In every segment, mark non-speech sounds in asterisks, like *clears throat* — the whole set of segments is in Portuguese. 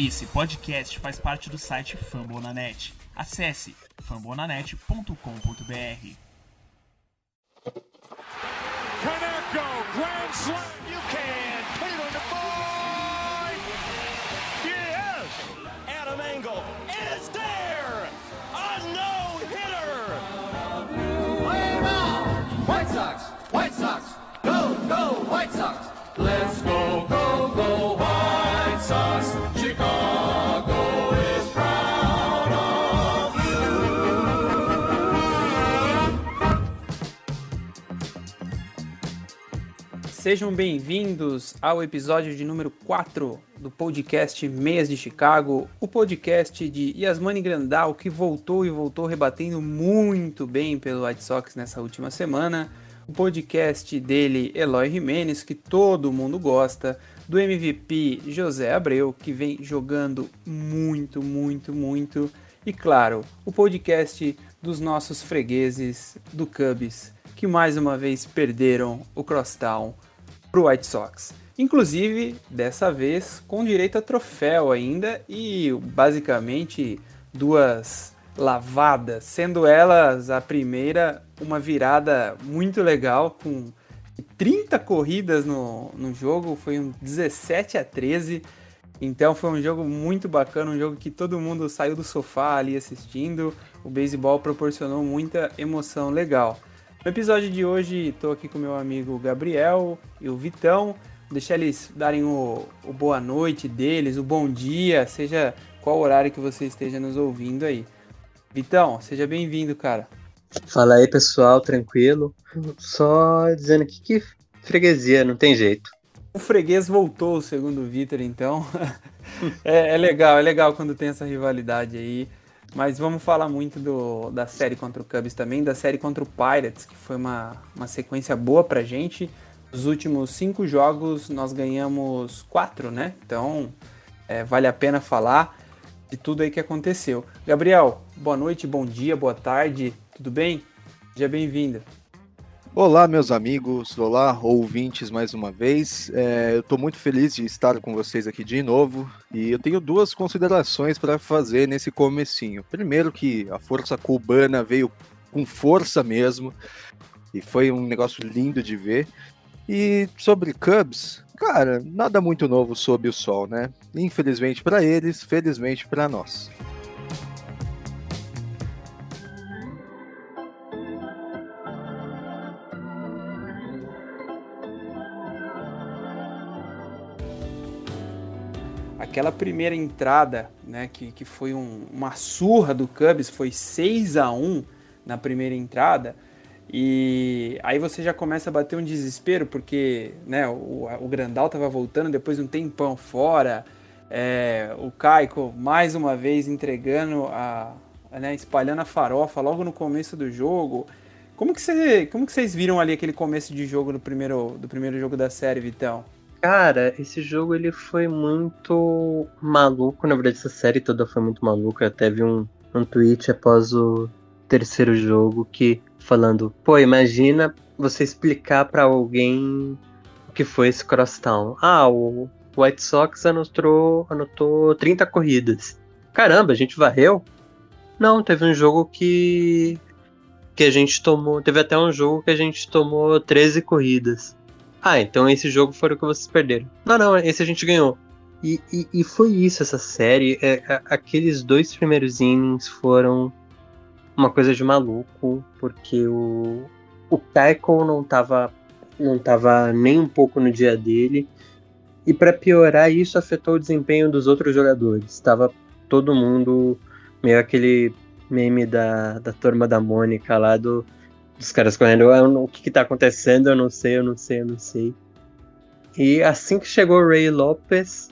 Esse podcast faz parte do site Fambonanet. Acesse fambonanet.com.br. Kaneko, grand slam. You can the board. Yes. Adam Engel is there. A no hitter. White Sox, White Sox, go, go, White Sox. Let's go, Sejam bem-vindos ao episódio de número 4 do podcast Meias de Chicago, o podcast de Yasmani Grandal, que voltou e voltou rebatendo muito bem pelo White Sox nessa última semana. O podcast dele, Eloy Jimenez, que todo mundo gosta. Do MVP José Abreu, que vem jogando muito, muito, muito. E claro, o podcast dos nossos fregueses do Cubs, que mais uma vez perderam o Crosstown para o White Sox. Inclusive, dessa vez com direito a troféu ainda e basicamente duas lavadas, sendo elas a primeira uma virada muito legal com 30 corridas no, no jogo, foi um 17 a 13. Então foi um jogo muito bacana, um jogo que todo mundo saiu do sofá ali assistindo. O beisebol proporcionou muita emoção legal. No episódio de hoje, estou aqui com meu amigo Gabriel e o Vitão. Deixar eles darem o, o, boa noite deles, o bom dia, seja qual horário que você esteja nos ouvindo aí. Vitão, seja bem-vindo, cara. Fala aí, pessoal, tranquilo. Só dizendo aqui que freguesia, não tem jeito. O freguês voltou, segundo o Vitor, então. *laughs* é, é legal, é legal quando tem essa rivalidade aí. Mas vamos falar muito do, da série contra o Cubs também, da série contra o Pirates, que foi uma, uma sequência boa pra gente. Os últimos cinco jogos nós ganhamos quatro, né? Então é, vale a pena falar de tudo aí que aconteceu. Gabriel, boa noite, bom dia, boa tarde, tudo bem? Seja bem-vindo. Olá, meus amigos, olá, ouvintes, mais uma vez. É, eu estou muito feliz de estar com vocês aqui de novo e eu tenho duas considerações para fazer nesse comecinho. Primeiro que a força cubana veio com força mesmo e foi um negócio lindo de ver. E sobre Cubs, cara, nada muito novo sob o sol, né? Infelizmente para eles, felizmente para nós. Aquela primeira entrada, né, que, que foi um, uma surra do Cubs, foi 6 a 1 na primeira entrada, e aí você já começa a bater um desespero, porque né, o, o Grandal estava voltando depois de um tempão fora, é, o Caico mais uma vez entregando a, né, espalhando a farofa logo no começo do jogo. Como que, você, como que vocês viram ali aquele começo de jogo do primeiro, do primeiro jogo da série, Vitão? Cara, esse jogo ele foi muito maluco. Na verdade, essa série toda foi muito maluca. Eu até vi um, um tweet após o terceiro jogo que falando: pô, imagina você explicar para alguém o que foi esse crosstown. Ah, o White Sox anotou, anotou 30 corridas. Caramba, a gente varreu? Não, teve um jogo que que a gente tomou, teve até um jogo que a gente tomou 13 corridas. Ah, então esse jogo foi o que vocês perderam. Não, não, esse a gente ganhou. E, e, e foi isso essa série. É, é, aqueles dois primeiros innings foram uma coisa de maluco, porque o, o Tackle não tava, não tava nem um pouco no dia dele. E para piorar, isso afetou o desempenho dos outros jogadores. Estava todo mundo meio aquele meme da, da turma da Mônica lá do dos caras correndo, o que, que tá acontecendo, eu não sei, eu não sei, eu não sei. E assim que chegou o Ray Lopes,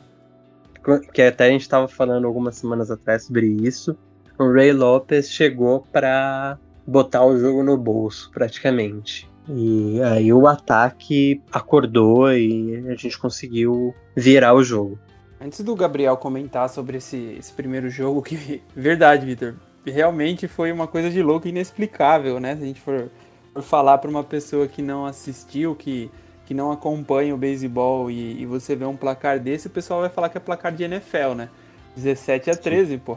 que até a gente tava falando algumas semanas atrás sobre isso, o Ray Lopes chegou para botar o jogo no bolso, praticamente. E aí o ataque acordou e a gente conseguiu virar o jogo. Antes do Gabriel comentar sobre esse, esse primeiro jogo, que *laughs* verdade, Vitor, realmente foi uma coisa de louco inexplicável, né? Se a gente for, for falar para uma pessoa que não assistiu, que, que não acompanha o beisebol e, e, você vê um placar desse, o pessoal vai falar que é placar de NFL, né? 17 a 13, pô.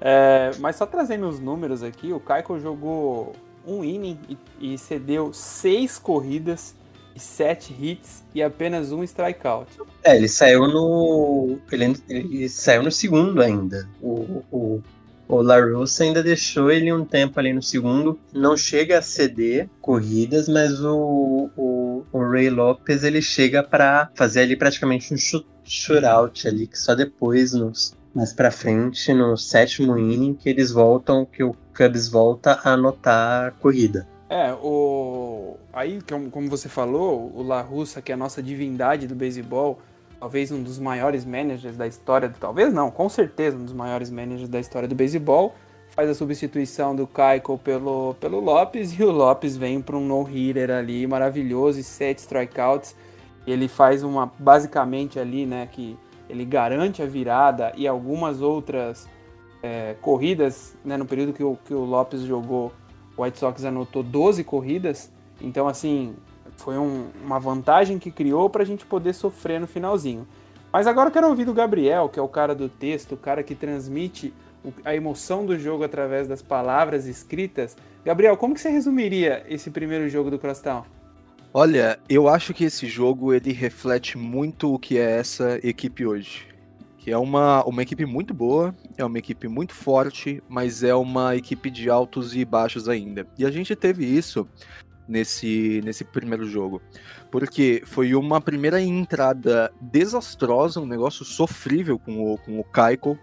É, mas só trazendo os números aqui, o Kaiko jogou um inning e, e cedeu seis corridas e sete hits e apenas um strikeout. É, ele saiu no. Ele, ele saiu no segundo ainda. O, o, o La Russa ainda deixou ele um tempo ali no segundo. Não chega a ceder corridas, mas o, o, o Ray Lopes ele chega para fazer ali praticamente um shoot, shootout ali, que só depois nos mais pra frente, no sétimo inning, que eles voltam, que o Cubs volta a anotar a corrida. É, o. Aí, como você falou, o La Russa, que é a nossa divindade do beisebol, talvez um dos maiores managers da história, talvez não, com certeza um dos maiores managers da história do beisebol, faz a substituição do Keiko pelo, pelo Lopes e o Lopes vem para um no-hitter ali maravilhoso e sete strikeouts. Ele faz uma, basicamente ali, né, que ele garante a virada e algumas outras é, corridas, né, no período que o, que o Lopes jogou, o White Sox anotou 12 corridas, então assim, foi um, uma vantagem que criou para a gente poder sofrer no finalzinho. Mas agora eu quero ouvir do Gabriel, que é o cara do texto, o cara que transmite a emoção do jogo através das palavras escritas. Gabriel, como que você resumiria esse primeiro jogo do Crosstown? Olha, eu acho que esse jogo ele reflete muito o que é essa equipe hoje. Que é uma, uma equipe muito boa, é uma equipe muito forte, mas é uma equipe de altos e baixos ainda. E a gente teve isso nesse, nesse primeiro jogo. Porque foi uma primeira entrada desastrosa, um negócio sofrível com o, com o Kaiko,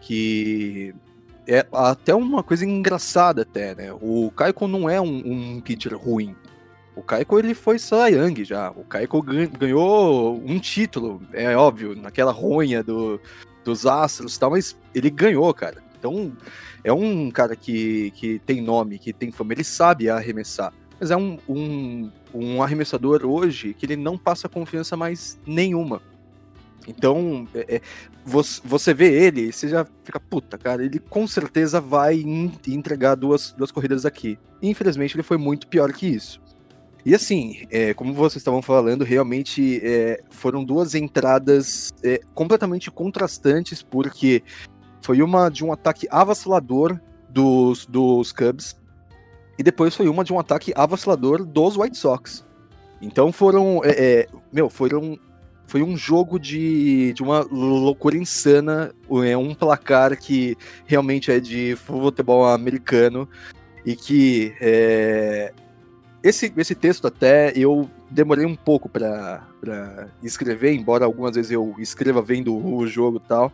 que é até uma coisa engraçada até, né? O Kaiko não é um, um pitcher ruim. O Kaiko ele foi Young já. O Kaiko ganhou um título, é óbvio, naquela ronha do, dos Astros e tal, mas ele ganhou, cara. Então, é um cara que, que tem nome, que tem fama, ele sabe arremessar. Mas é um, um, um arremessador hoje que ele não passa confiança mais nenhuma. Então, é, é, você, você vê ele, você já fica, puta, cara, ele com certeza vai entregar duas, duas corridas aqui. Infelizmente, ele foi muito pior que isso. E assim, é, como vocês estavam falando, realmente é, foram duas entradas é, completamente contrastantes, porque foi uma de um ataque avassalador dos, dos Cubs, e depois foi uma de um ataque avassalador dos White Sox. Então foram. É, é, meu, foram. Foi um jogo de, de uma loucura insana. É um placar que realmente é de futebol americano. E que é, esse, esse texto até eu demorei um pouco para escrever, embora algumas vezes eu escreva vendo o jogo e tal,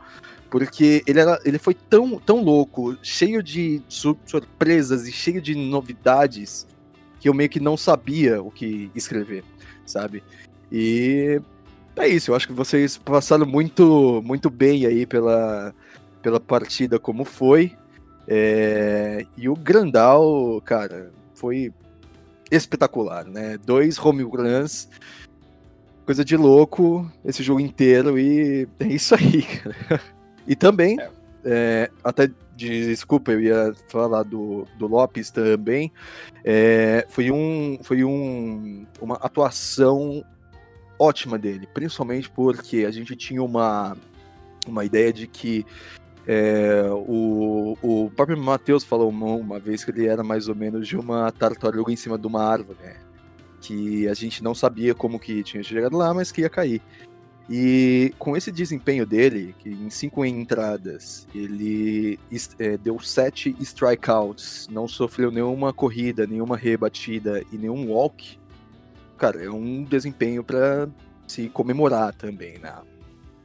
porque ele, era, ele foi tão, tão louco, cheio de surpresas e cheio de novidades, que eu meio que não sabia o que escrever, sabe? E é isso, eu acho que vocês passaram muito, muito bem aí pela, pela partida como foi. É, e o Grandal, cara, foi espetacular, né? Dois home runs, coisa de louco esse jogo inteiro e é isso aí, cara. *laughs* E também, é. É, até desculpa, eu ia falar do, do Lopes também, é, foi, um, foi um, uma atuação ótima dele, principalmente porque a gente tinha uma, uma ideia de que é, o, o próprio Matheus falou uma, uma, vez que ele era mais ou menos de uma tartaruga em cima de uma árvore, né? Que a gente não sabia como que tinha chegado lá, mas que ia cair. E com esse desempenho dele, que em cinco entradas ele é, deu sete strikeouts, não sofreu nenhuma corrida, nenhuma rebatida e nenhum walk, cara, é um desempenho para se comemorar também, né?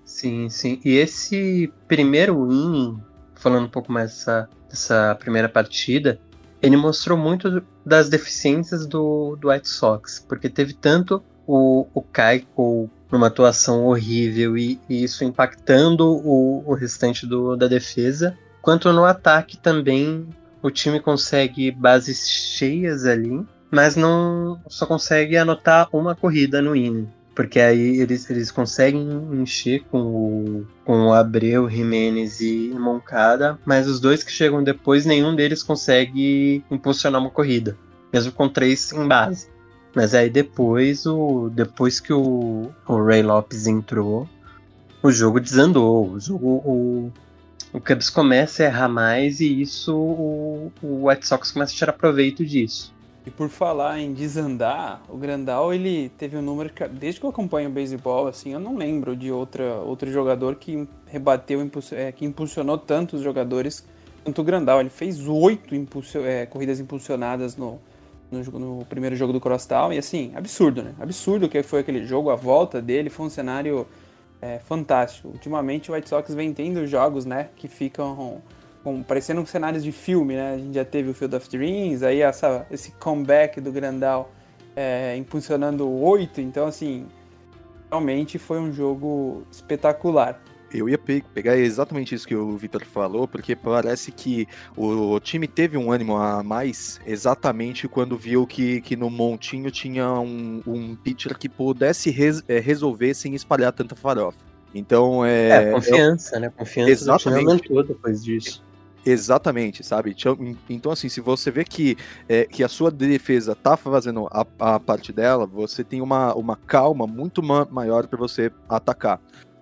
Sim, sim. E esse primeiro inning, falando um pouco mais dessa, dessa primeira partida, ele mostrou muito das deficiências do, do White Sox, porque teve tanto o, o Keiko numa atuação horrível e, e isso impactando o, o restante do, da defesa, quanto no ataque também o time consegue bases cheias ali, mas não só consegue anotar uma corrida no inning. Porque aí eles, eles conseguem encher com o, com o Abreu, Jimenez e Moncada, mas os dois que chegam depois, nenhum deles consegue impulsionar uma corrida, mesmo com três em base. Mas aí depois, o, depois que o, o Ray Lopes entrou, o jogo desandou. O jogo. O, o Cubs começa a errar mais e isso o, o White Sox começa a tirar proveito disso. E por falar em desandar, o Grandal ele teve um número que, desde que eu acompanho o beisebol, assim, eu não lembro de outra, outro jogador que rebateu, é, que impulsionou tantos jogadores quanto o Grandal. Ele fez oito é, corridas impulsionadas no, no, no, primeiro jogo do Crosstown e assim, absurdo, né? Absurdo que foi aquele jogo, a volta dele foi um cenário é, fantástico. Ultimamente o White Sox vem tendo jogos, né, que ficam com, parecendo cenários de filme, né? A gente já teve o Field of Dreams, aí essa, esse comeback do Grandal é, impulsionando oito, então assim, realmente foi um jogo espetacular. Eu ia pe pegar exatamente isso que o Vitor falou, porque parece que o, time teve um ânimo a mais exatamente quando viu que, que no montinho tinha um, um pitcher que pudesse res, é, resolver sem espalhar tanta farofa. Então é. É, confiança, eu... né? Confiança exatamente. do time depois disso. Exatamente, sabe? Então, assim, se você vê que, é, que a sua defesa tá fazendo a, a parte dela, você tem uma, uma calma muito ma maior para você atacar.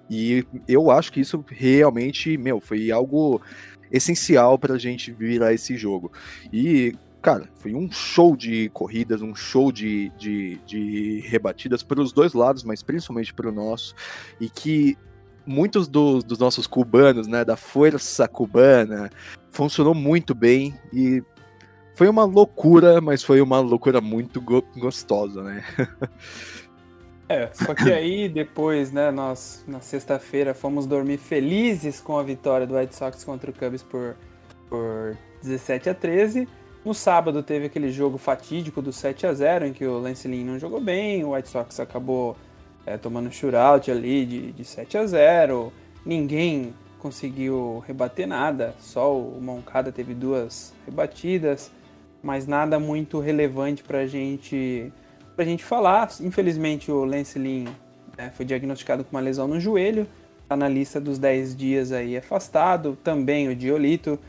E eu acho que isso realmente, meu, foi algo essencial pra gente virar esse jogo. E, cara, foi um show de corridas, um show de, de, de rebatidas para os dois lados, mas principalmente para o nosso. E que muitos dos, dos nossos cubanos, né, da força cubana, funcionou muito bem e foi uma loucura, mas foi uma loucura muito go gostosa, né? *laughs* é, *laughs* só que aí depois, né, nós na sexta-feira fomos dormir felizes com a vitória do White Sox contra o Cubs por, por 17 a 13. No sábado teve aquele jogo fatídico do 7 a 0 em que o Lance Lynn não jogou bem, o White Sox acabou é, tomando shootout ali de, de 7 a 0 Ninguém conseguiu rebater nada, só o Moncada teve duas rebatidas, mas nada muito relevante para gente, a gente falar. Infelizmente o Lance Lynn né, foi diagnosticado com uma lesão no joelho, está na lista dos 10 dias aí afastado. Também o Diolito,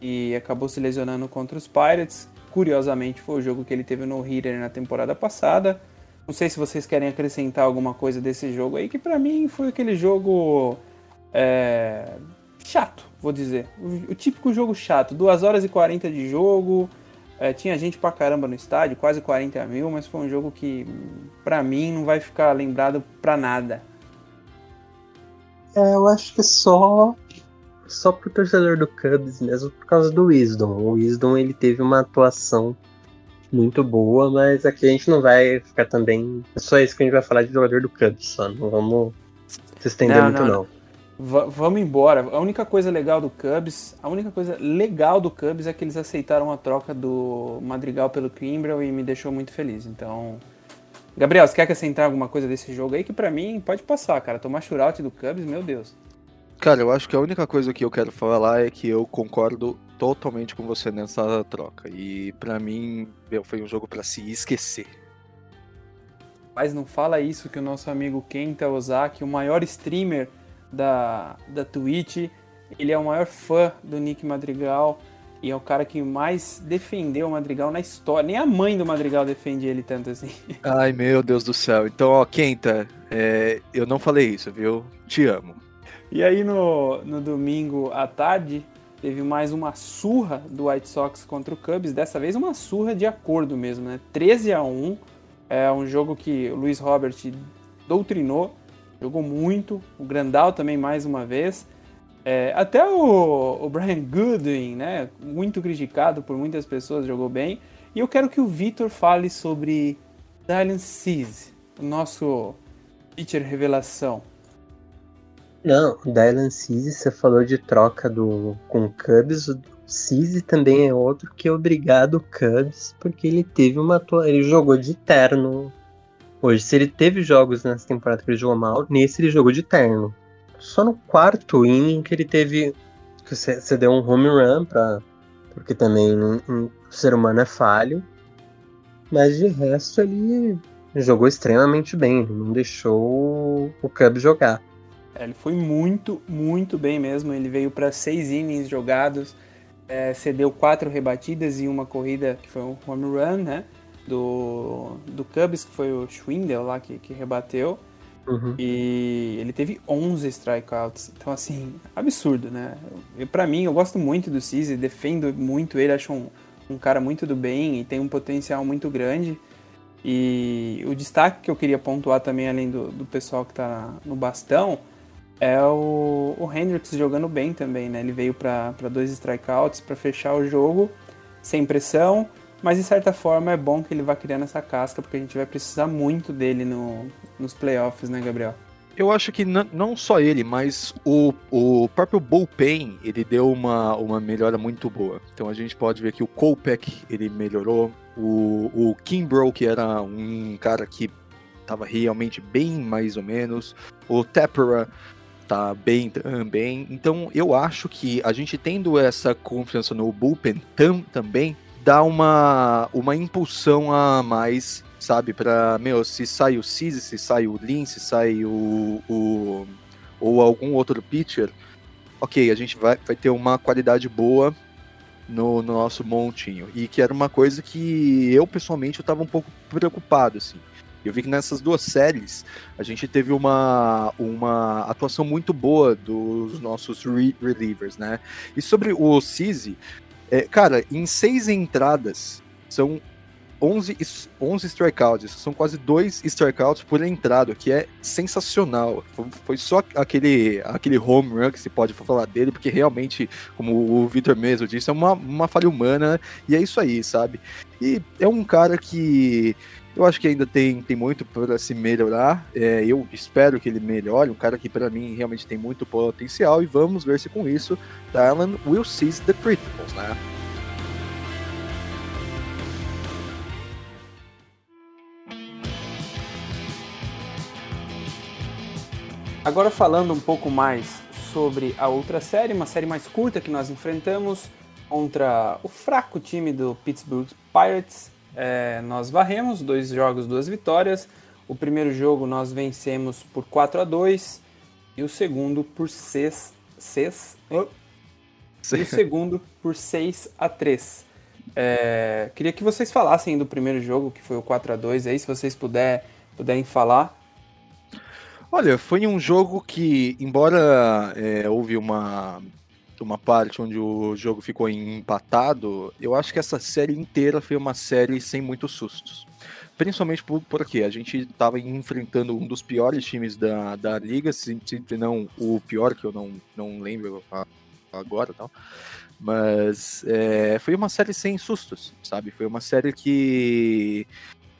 e acabou se lesionando contra os Pirates. Curiosamente foi o jogo que ele teve no Hitter na temporada passada. Não sei se vocês querem acrescentar alguma coisa desse jogo aí, que para mim foi aquele jogo é, chato, vou dizer. O, o, típico jogo chato. 2 horas e 40 de jogo. É, tinha gente pra caramba no estádio, quase 40 mil, mas foi um jogo que, para mim, não vai ficar lembrado pra nada. É, eu acho que só só pro torcedor do Cubs mesmo por causa do Wisdom. O Wisdom ele teve uma atuação muito boa, mas aqui a gente não vai ficar também. É só isso que a gente vai falar de jogador do Cubs, só. Não vamos se estender não, muito, não. não. V vamos embora. A única coisa legal do Cubs, a única coisa legal do Cubs é que eles aceitaram a troca do Madrigal pelo Kimbrel e me deixou muito feliz. Então, Gabriel, você quer acrescentar alguma coisa desse jogo aí que para mim pode passar, cara? Tomar shootout do Cubs, meu Deus. Cara, eu acho que a única coisa que eu quero falar é que eu concordo totalmente com você nessa troca. E para mim, meu, foi um jogo para se esquecer. Mas não fala isso que o nosso amigo Kenta Ozaki, o maior streamer da, da Twitch, ele é o maior fã do Nick Madrigal e é o cara que mais defendeu o Madrigal na história. Nem a mãe do Madrigal defende ele tanto assim. *laughs* Ai, meu Deus do céu. Então, ó, Kenta, é, eu não falei isso, viu? Te amo. E aí no, no domingo à tarde teve mais uma surra do White Sox contra o Cubs, dessa vez uma surra de acordo mesmo, né? 13 a 1 é um jogo que o Luiz Robert doutrinou, jogou muito, o Grandal também mais uma vez. É, até o, o, Brian Goodwin, né, muito criticado por muitas pessoas, jogou bem. E eu quero que o Vitor fale sobre Dylan Cease, o nosso pitcher revelação. Não, Dylan Cease, você falou de troca do, com o Cubs. O Cease também é outro que é obrigado o Cubs, porque ele teve uma Ele jogou de terno. Hoje, se ele teve jogos nessa temporada que ele jogou mal, nesse ele jogou de terno. Só no quarto inning que ele teve. que você deu um home run pra. Porque também um, um, ser humano é falho. Mas de resto ele jogou extremamente bem. Ele não deixou o Cubs jogar. É, ele foi muito, muito bem mesmo. Ele veio para seis innings jogados, é, cedeu quatro rebatidas e uma corrida que foi um home run, né? Do, do Cubs, que foi o Schwindel lá que, que rebateu. Uhum. E ele teve 11 strikeouts. Então, assim, absurdo, né? Para mim, eu gosto muito do Cise, defendo muito ele, acho um, um cara muito do bem e tem um potencial muito grande. E o destaque que eu queria pontuar também, além do, do pessoal que tá no bastão, é o, o Hendricks jogando bem também, né? Ele veio para dois strikeouts para fechar o jogo sem pressão, mas de certa forma é bom que ele vá criando essa casca, porque a gente vai precisar muito dele no, nos playoffs, né, Gabriel? Eu acho que não só ele, mas o, o próprio bullpen, ele deu uma, uma melhora muito boa. Então a gente pode ver que o Kopech, ele melhorou. O, o Kimbrough, que era um cara que estava realmente bem mais ou menos. O Tepera tá bem também. Então eu acho que a gente tendo essa confiança no bullpen tam, também dá uma, uma impulsão a mais sabe? Pra, meu, se sai o Cise, se sai o Lin, se sai o, o. ou algum outro pitcher, ok, a gente vai, vai ter uma qualidade boa no, no nosso montinho. E que era uma coisa que eu, pessoalmente, eu tava um pouco preocupado, assim. Eu vi que nessas duas séries a gente teve uma, uma atuação muito boa dos nossos re relievers, né? E sobre o Cise, é, cara, em seis entradas, são 11, 11 strikeouts, são quase dois strikeouts por entrada, que é sensacional. Foi só aquele, aquele home run que se pode falar dele, porque realmente, como o Victor mesmo disse, é uma, uma falha humana, e é isso aí, sabe? E é um cara que eu acho que ainda tem, tem muito para se melhorar. É, eu espero que ele melhore. Um cara que para mim realmente tem muito potencial. E vamos ver se com isso Dylan will seize the criticals, né? Agora falando um pouco mais sobre a outra série, uma série mais curta que nós enfrentamos contra o fraco time do Pittsburgh Pirates. É, nós varremos dois jogos, duas vitórias. O primeiro jogo nós vencemos por 4 a 2 e o segundo por 6, 6 oh, e o segundo por 6 a 3. É, queria que vocês falassem do primeiro jogo, que foi o 4 a 2 aí, se vocês puder, puderem falar. Olha, foi um jogo que, embora é, houve uma, uma parte onde o jogo ficou empatado, eu acho que essa série inteira foi uma série sem muitos sustos. Principalmente por, porque a gente estava enfrentando um dos piores times da, da liga, se, se não o pior, que eu não, não lembro agora tal. Mas é, foi uma série sem sustos, sabe? Foi uma série que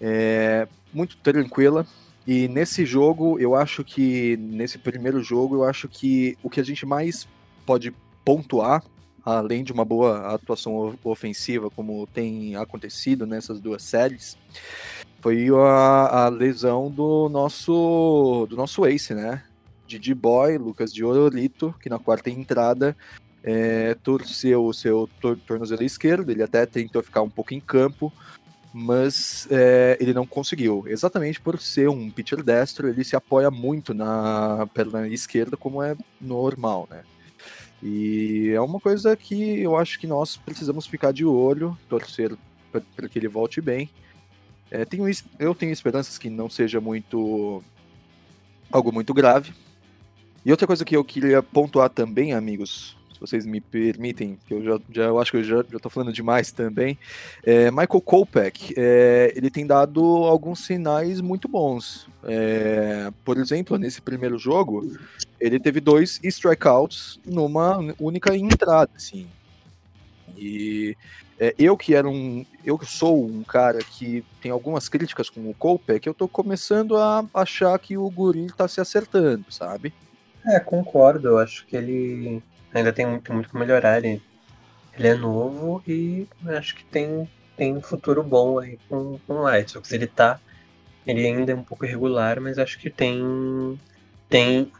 é muito tranquila, e nesse jogo, eu acho que, nesse primeiro jogo, eu acho que o que a gente mais pode pontuar, além de uma boa atuação ofensiva, como tem acontecido nessas duas séries, foi a, a lesão do nosso, do nosso ace, né? Didi Boy, Lucas de Orolito, que na quarta entrada é, torceu o seu tornozelo esquerdo, ele até tentou ficar um pouco em campo, mas é, ele não conseguiu. Exatamente por ser um pitcher destro, ele se apoia muito na perna esquerda, como é normal, né? E é uma coisa que eu acho que nós precisamos ficar de olho, torcer para que ele volte bem. É, tenho, eu tenho esperanças que não seja muito algo muito grave. E outra coisa que eu queria pontuar também, amigos, vocês me permitem, que eu já, já eu acho que eu já, tô falando demais também. É, Michael Kopech, é, ele tem dado alguns sinais muito bons. É, por exemplo, nesse primeiro jogo, ele teve dois strikeouts numa única entrada, assim. E é, eu que era um, eu que sou um cara que tem algumas críticas com o Kopech, eu tô começando a achar que o Guri tá se acertando, sabe? É, concordo. Eu acho que ele ainda tem muito, muito que melhorar. Ele, ele é novo e acho que tem, tem um futuro bom aí com, com o White Sox. Ele tá. Ele ainda é um pouco irregular, mas acho que tem. Tem,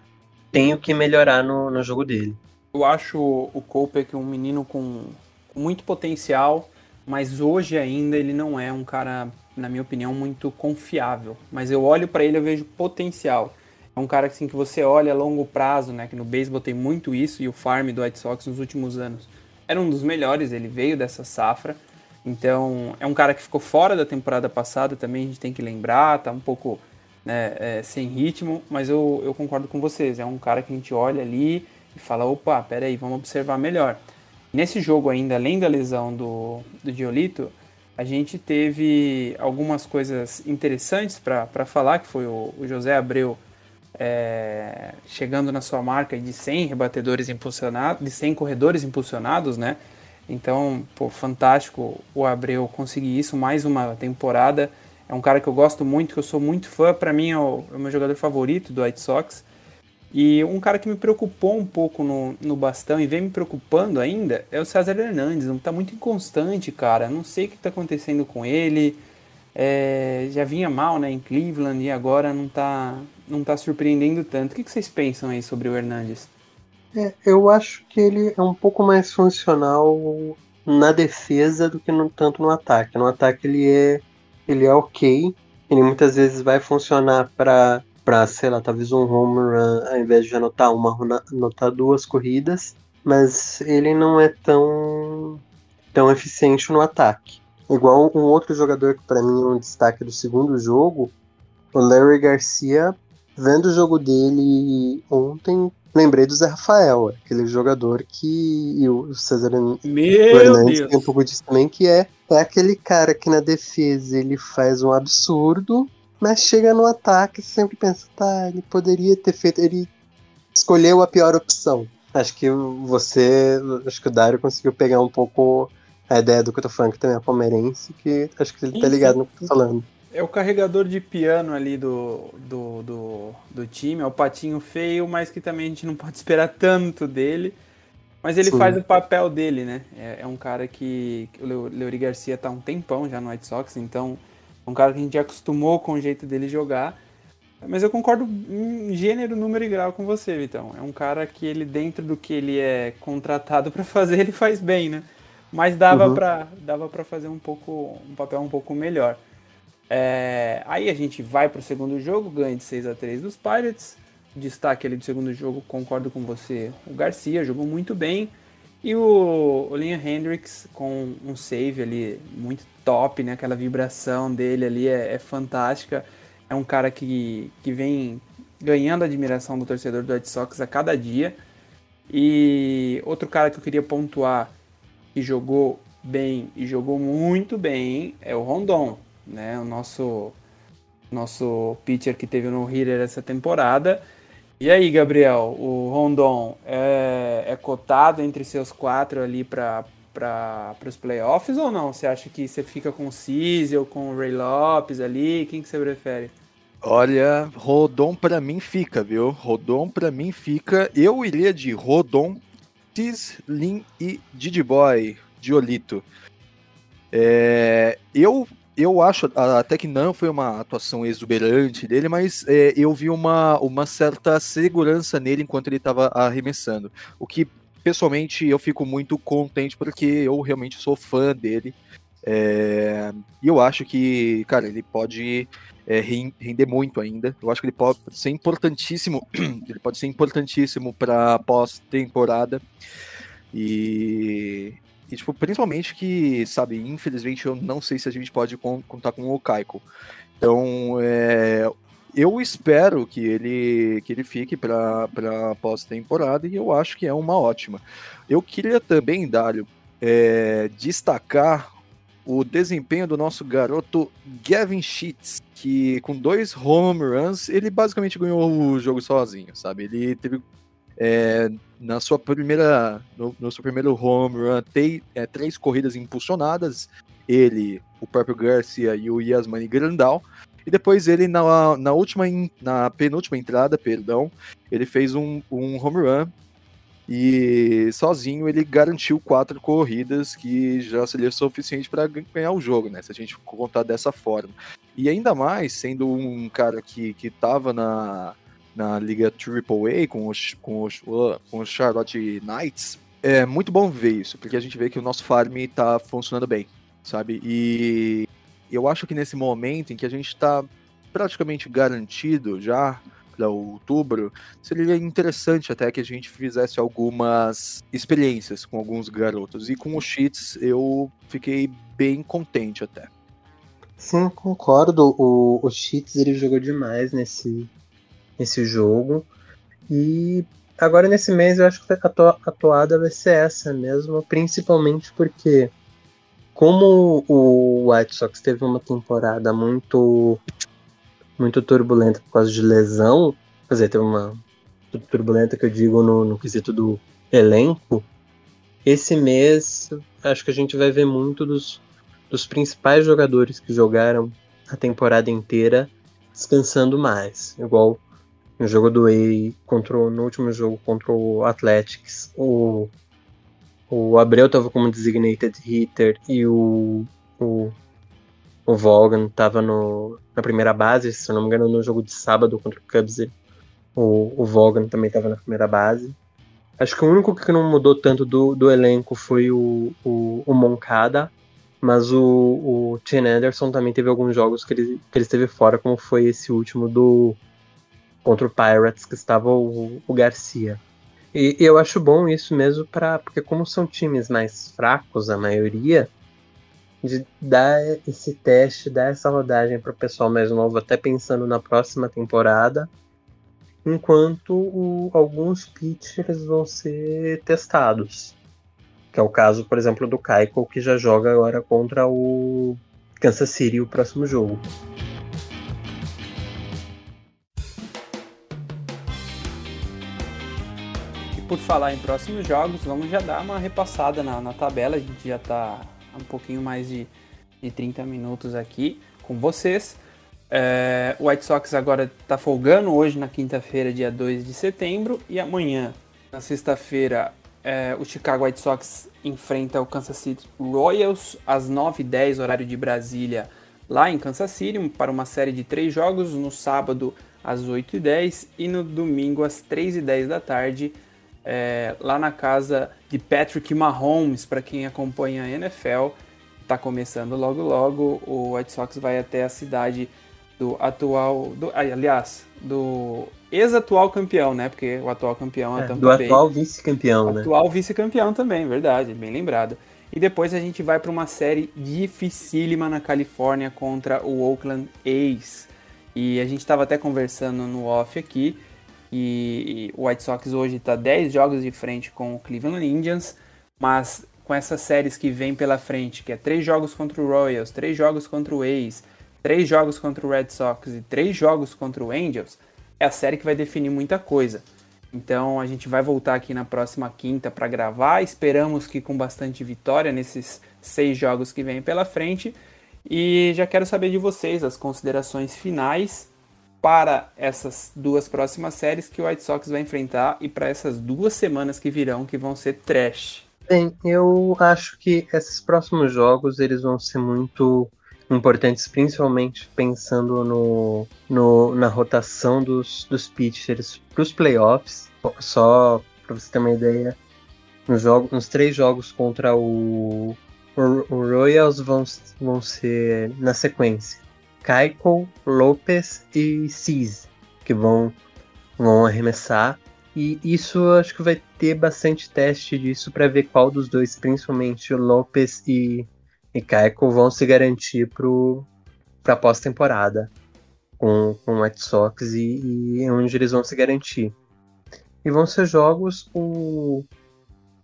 tem o que melhorar no, no jogo dele. Eu acho o Kopech um menino com muito potencial, mas hoje ainda ele não é um cara, na minha opinião, muito confiável. Mas eu olho para ele e vejo potencial. É um cara assim, que você olha a longo prazo, né? Que no beisebol tem muito isso e o farm do White Sox nos últimos anos era um dos melhores, ele veio dessa safra. Então, é um cara que ficou fora da temporada passada também, a gente tem que lembrar, tá um pouco né, é, sem ritmo, mas eu, eu concordo com vocês. É um cara que a gente olha ali e fala, opa, peraí, vamos observar melhor. Nesse jogo ainda, além da lesão do, do Diolito, a gente teve algumas coisas interessantes para falar, que foi o, o José Abreu é, chegando na sua marca de 100 rebatedores impulsionados, de 100 corredores impulsionados, né? Então, pô, fantástico o Abreu conseguir isso mais uma temporada. É um cara que eu gosto muito, que eu sou muito fã. Para mim é o, é o, meu jogador favorito do White Sox. E um cara que me preocupou um pouco no, no bastão e vem me preocupando ainda é o César Hernandes. Não tá muito inconstante, cara. Não sei o que tá acontecendo com ele. É, já vinha mal né, em Cleveland e agora não tá, não tá surpreendendo tanto. O que, que vocês pensam aí sobre o Hernandes? É, eu acho que ele é um pouco mais funcional na defesa do que no, tanto no ataque. No ataque ele é ele é ok. Ele muitas vezes vai funcionar para para sei lá talvez um home run ao invés de anotar uma anotar duas corridas, mas ele não é tão tão eficiente no ataque. Igual um outro jogador que para mim é um destaque do segundo jogo, o Larry Garcia. Vendo o jogo dele ontem, lembrei do Zé Rafael, aquele jogador que. E o César Hernandes tem um pouco disso também, que é, é aquele cara que na defesa ele faz um absurdo, mas chega no ataque e sempre pensa, tá, ele poderia ter feito. Ele escolheu a pior opção. Acho que você. Acho que o Dário conseguiu pegar um pouco a ideia do que eu tô falando, que também é palmeirense, que acho que ele tá ligado no que eu tô falando. É o carregador de piano ali do, do, do, do, time, é o patinho feio, mas que também a gente não pode *laughs* esperar tanto dele. Mas ele Sim. faz o papel dele, né? É, é um cara que, o Leori Garcia tá um tempão já no White Sox, então é um cara que a gente já acostumou com o jeito dele jogar. Mas eu concordo em gênero, número e grau com você, Vitão. É um cara que ele, dentro do que ele é contratado *laughs* para fazer, ele faz bem, né? Mas dava uhum. para dava pra fazer um pouco um papel um pouco melhor. É, aí a gente vai para o segundo jogo, ganha de 6 a 3 dos Pirates. Destaque ali do segundo jogo, concordo com você. O Garcia jogou muito bem. E o, o Liam Hendricks com um save ali muito top, né? Aquela vibração dele ali é, é fantástica. É um cara que, que vem ganhando a admiração do torcedor do Red Sox a cada dia. E outro cara que eu queria pontuar que jogou bem e jogou muito bem é o Rondon né? O nosso nosso pitcher que teve no hitter essa temporada. E aí, Gabriel, o Rondon é, é cotado entre seus quatro ali para para os playoffs ou não? Você acha que você fica com o Cizzy ou com o Ray Lopes ali? Quem que você prefere? Olha, Rodon para mim fica, viu? Rodon para mim fica. Eu iria de Rodon, Cis, Lin e Didi Boy, Diolito. É, eu eu acho até que não foi uma atuação exuberante dele, mas é, eu vi uma, uma certa segurança nele enquanto ele estava arremessando. O que, pessoalmente, eu fico muito contente porque eu realmente sou fã dele. É, e eu acho que, cara, ele pode é, render muito ainda. Eu acho que ele pode ser importantíssimo. *clears throat* ele pode ser importantíssimo para pós-temporada. E e, tipo, principalmente que, sabe, infelizmente eu não sei se a gente pode contar com o Kaiko. Então, é, eu espero que ele, que ele fique para pós-temporada e eu acho que é uma ótima. Eu queria também, Dário, é, destacar o desempenho do nosso garoto Gavin Sheets, que com dois home runs, ele basicamente ganhou o jogo sozinho, sabe? Ele teve é, na sua primeira, no, no seu primeiro home run, tem é, três corridas impulsionadas. Ele, o próprio Garcia e o Yasmani Grandal. E depois ele, na, na última, na penúltima entrada, perdão, ele fez um, um home run. E sozinho ele garantiu quatro corridas, que já seria suficiente para ganhar o jogo, né? Se a gente contar dessa forma. E ainda mais, sendo um cara que, que tava na, na Liga AAA com os, com os, com os Charlotte Knights, é muito bom ver isso, porque a gente vê que o nosso farm tá funcionando bem, sabe? E eu acho que nesse momento em que a gente tá praticamente garantido já para outubro, seria interessante até que a gente fizesse algumas experiências com alguns garotos. E com os cheats eu fiquei bem contente até. Sim, concordo. O, o Cheats ele jogou demais nesse, nesse jogo. E agora nesse mês eu acho que a to- a toada vai ser essa mesmo, principalmente porque como o White Sox teve uma temporada muito muito turbulenta por causa de lesão, quer dizer, teve uma turbulenta que eu digo no, no quesito do elenco, esse mês acho que a gente vai ver muito dos, dos principais jogadores que jogaram a temporada inteira descansando mais. Igual no jogo do contra, no último jogo contra o Athletics, o, o Abreu estava como designated hitter e o, o, o Vaughan estava na primeira base, se eu não me engano, no jogo de sábado contra o Cubs, o, o Vaughan também estava na primeira base. Acho que o único que não mudou tanto do, do elenco foi o, o, o Moncada, mas o, o Tim Anderson também teve alguns jogos que ele, que ele esteve fora, como foi esse último do contra o Pirates, que estava o, o Garcia. E, e eu acho bom isso mesmo, pra, porque como são times mais fracos, a maioria, de dar esse teste, dar essa rodagem para o pessoal mais novo, até pensando na próxima temporada, enquanto o- alguns pitchers vão ser testados. Que é o caso, por exemplo, do Keiko, que já joga agora contra o Kansas City o próximo jogo. Por falar em próximos jogos, vamos já dar uma repassada na, na tabela. A gente já está um pouquinho mais de, de 30 minutos aqui com vocês. É, o White Sox agora está folgando hoje na quinta-feira, dia 2 de setembro, e amanhã, na sexta-feira, é, o Chicago White Sox enfrenta o Kansas City Royals às 9h10, horário de Brasília, lá em Kansas City, para uma série de três jogos, no sábado às 8h10 e no domingo às 3h10 da tarde, é, lá na casa de Patrick Mahomes, para quem acompanha a NFL. Está começando logo logo, o White Sox vai até a cidade do atual, do, aliás, do ex-atual campeão, né? Porque o atual campeão é, É, Tampa do atual vice-campeão, né? Atual vice-campeão também, verdade, bem lembrado. E depois a gente vai para uma série dificílima na Califórnia contra o Oakland A's. E a gente estava até conversando no off aqui. E o White Sox hoje está 10 jogos de frente com o Cleveland Indians, mas com essas séries que vem pela frente, que é 3 jogos contra o Royals, 3 jogos contra o A's, 3 jogos contra o Red Sox e 3 jogos contra o Angels, é a série que vai definir muita coisa. Então a gente vai voltar aqui na próxima quinta para gravar. Esperamos que com bastante vitória nesses seis jogos que vem pela frente. E já quero saber de vocês as considerações finais para essas duas próximas séries que o White Sox vai enfrentar e para essas duas semanas que virão que vão ser trash. Bem, eu acho que esses próximos jogos eles vão ser muito importantes, principalmente pensando no, no na rotação dos, dos pitchers para os playoffs. Só para você ter uma ideia, nos, jogos, nos três jogos contra o, o, o Royals vão, vão ser na sequência. Keiko, Lopes e Cis, que vão, vão arremessar. E isso acho que vai ter bastante teste disso para ver qual dos dois, principalmente Lopes e, e Keiko, vão se garantir para a pós-temporada com, com o White Sox e, e onde eles vão se garantir. E vão ser jogos. O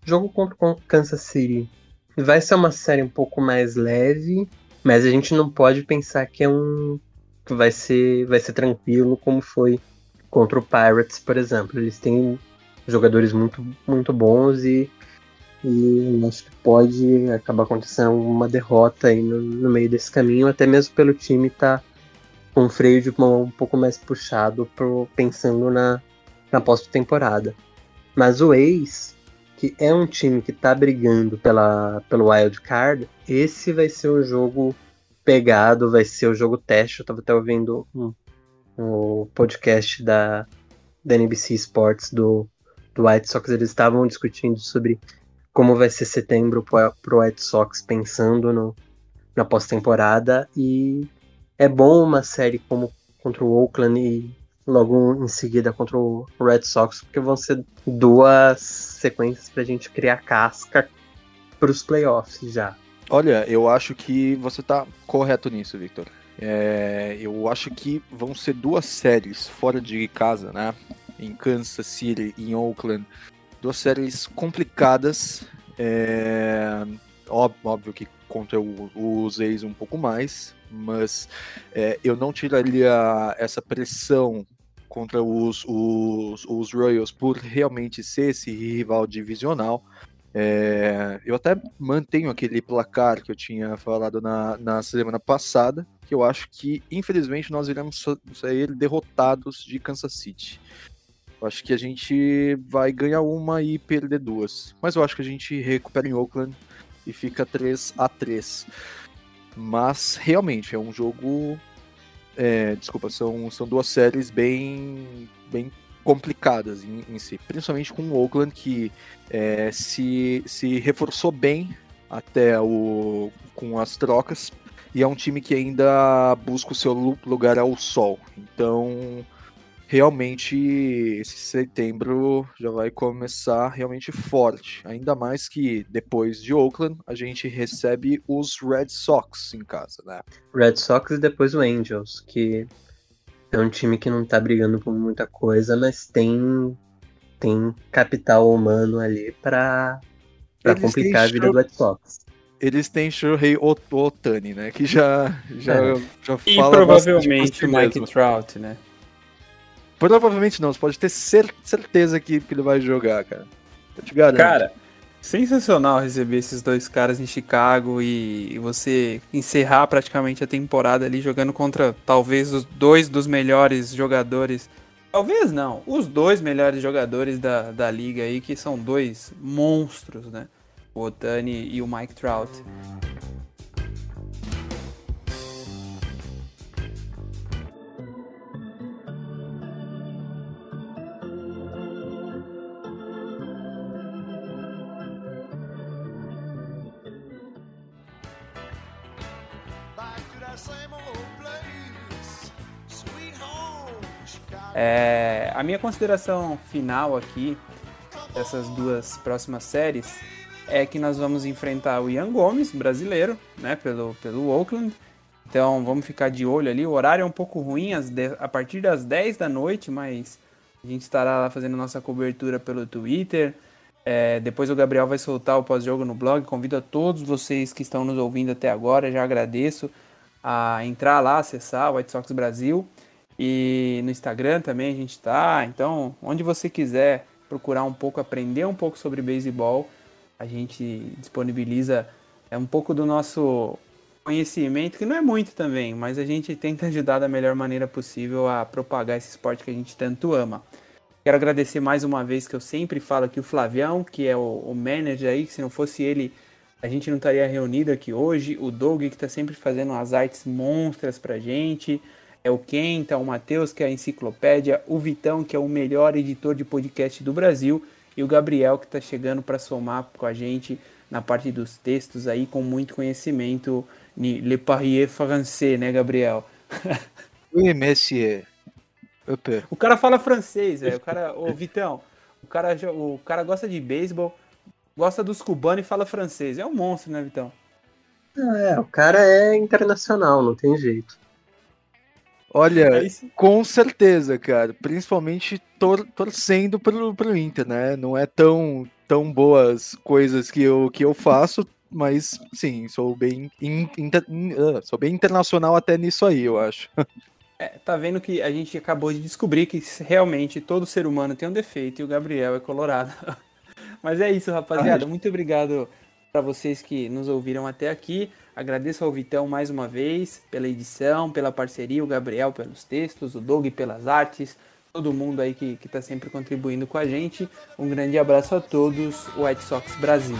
jogo contra o Kansas City vai ser uma série um pouco mais leve, mas a gente não pode pensar que é um que vai ser vai ser tranquilo como foi contra o Pirates, por exemplo. Eles têm jogadores muito muito bons e e acho que pode acabar acontecendo uma derrota aí no, no meio desse caminho, até mesmo pelo time estar tá com o freio de mão um pouco mais puxado pro, pensando na, na pós-temporada. Mas o Ace, que é um time que tá brigando pela, pelo wild card, esse vai ser o jogo pegado, vai ser o jogo teste. Eu tava até ouvindo um, o podcast da, da NBC Sports do, do White Sox, eles estavam discutindo sobre como vai ser setembro pro, pro White Sox pensando no, na pós-temporada e é bom uma série como contra o Oakland e logo em seguida contra o Red Sox, porque vão ser duas sequências pra gente criar casca pros playoffs já. Olha, eu acho que você tá correto nisso, Victor. É, eu acho que vão ser duas séries fora de casa, né? Em Kansas City em Oakland. Duas séries complicadas. É, óbvio que contra os ex um pouco mais, mas é, eu não tiraria essa pressão contra os, os, os Royals por realmente ser esse rival divisional. É, eu até mantenho aquele placar que eu tinha falado na, na semana passada, que eu acho que, infelizmente, nós iremos sair derrotados de Kansas City. Eu acho que a gente vai ganhar uma e perder duas. Mas eu acho que a gente recupera em Oakland e fica 3 a 3 Mas realmente é um jogo. É, desculpa, são, são duas séries bem, bem complicadas em, em si. Principalmente com o Oakland, que é, se, se reforçou bem até o, com as trocas. E é um time que ainda busca o seu lugar ao sol. Então realmente esse setembro já vai começar realmente forte. Ainda mais que depois de Oakland a gente recebe os Red Sox em casa, né? Red Sox e depois o Angels, que é um time que não tá brigando por muita coisa, mas tem tem capital humano ali para para complicar a vida do Red Sox. Eles têm Shohei Otani, né? Que já já, é. já fala E provavelmente o Mike Trout, né? Provavelmente não, você pode ter certeza que, que ele vai jogar, cara. Eu te garanto. Cara, sensacional receber esses dois caras em Chicago e, e você encerrar praticamente a temporada ali jogando contra talvez os dois dos melhores jogadores. Talvez não, os dois melhores jogadores da, da liga aí, que são dois monstros, né? O Otani e o Mike Trout. É, a minha consideração final aqui dessas duas próximas séries é que nós vamos enfrentar o Ian Gomes, brasileiro, né, pelo, pelo Oakland. Então vamos ficar de olho ali. O horário é um pouco ruim, a partir das 10 da noite, mas a gente estará lá fazendo nossa cobertura pelo Twitter. É, depois o Gabriel vai soltar o pós-jogo no blog. Convido a todos vocês que estão nos ouvindo até agora, já agradeço a entrar lá, acessar o White Sox Brasil. E no Instagram também a gente está. Então, onde você quiser procurar um pouco, aprender um pouco sobre beisebol, a gente disponibiliza é um pouco do nosso conhecimento, que não é muito também, mas a gente tenta ajudar da melhor maneira possível a propagar esse esporte que a gente tanto ama. Quero agradecer mais uma vez que eu sempre falo aqui o Flavião, que é o, o manager aí, que se não fosse ele a gente não estaria reunido aqui hoje. O Doug, que está sempre fazendo as artes monstras pra gente é o Kenta, o Matheus, que é a enciclopédia, o Vitão, que é o melhor editor de podcast do Brasil, e o Gabriel, que está chegando para somar com a gente na parte dos textos aí, com muito conhecimento Le Parrier français, né, Gabriel? *laughs* Oui, monsieur. Opa. O cara fala francês, velho. O cara, o Vitão, o cara, o cara gosta de beisebol, gosta dos cubanos e fala francês. É um monstro, né, Vitão? É, o cara é internacional, não tem jeito. Olha, é com certeza, cara. Principalmente tor torcendo pro, pro Inter, né? Não é tão, tão boas coisas que eu, que eu faço, mas sim, sou bem, inter, uh, sou bem internacional até nisso aí, eu acho. *laughs* É, tá vendo que a gente acabou de descobrir que realmente todo ser humano tem um defeito e o Gabriel é colorado. *laughs* Mas é isso, rapaziada. Muito obrigado para vocês que nos ouviram até aqui. Agradeço ao Vitão mais uma vez pela edição, pela parceria, o Gabriel pelos textos, o Doug pelas artes, todo mundo aí que está sempre contribuindo com a gente. Um grande abraço a todos, o White Sox Brasil.